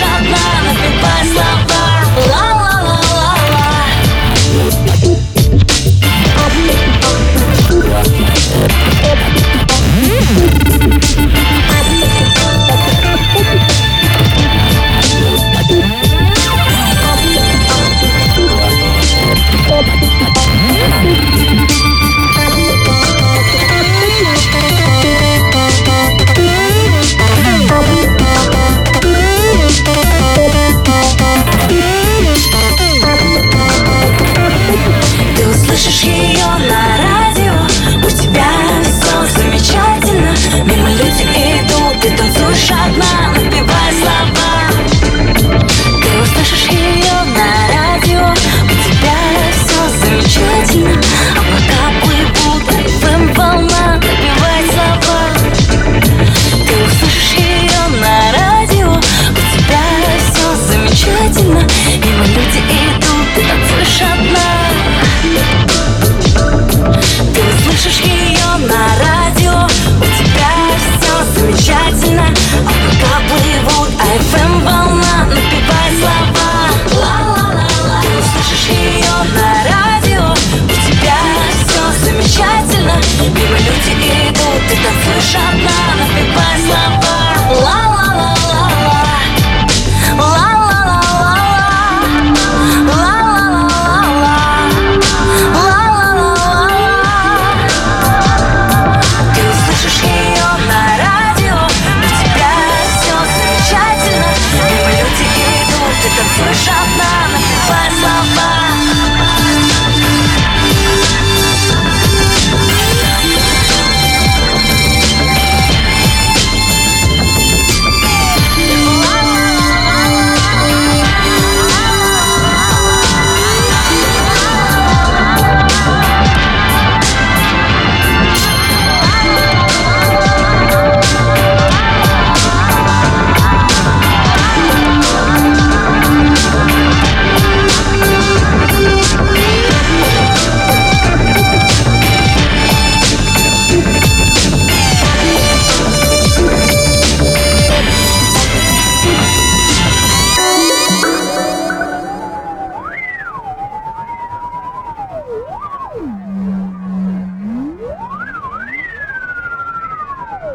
shot shop.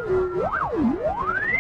Woo!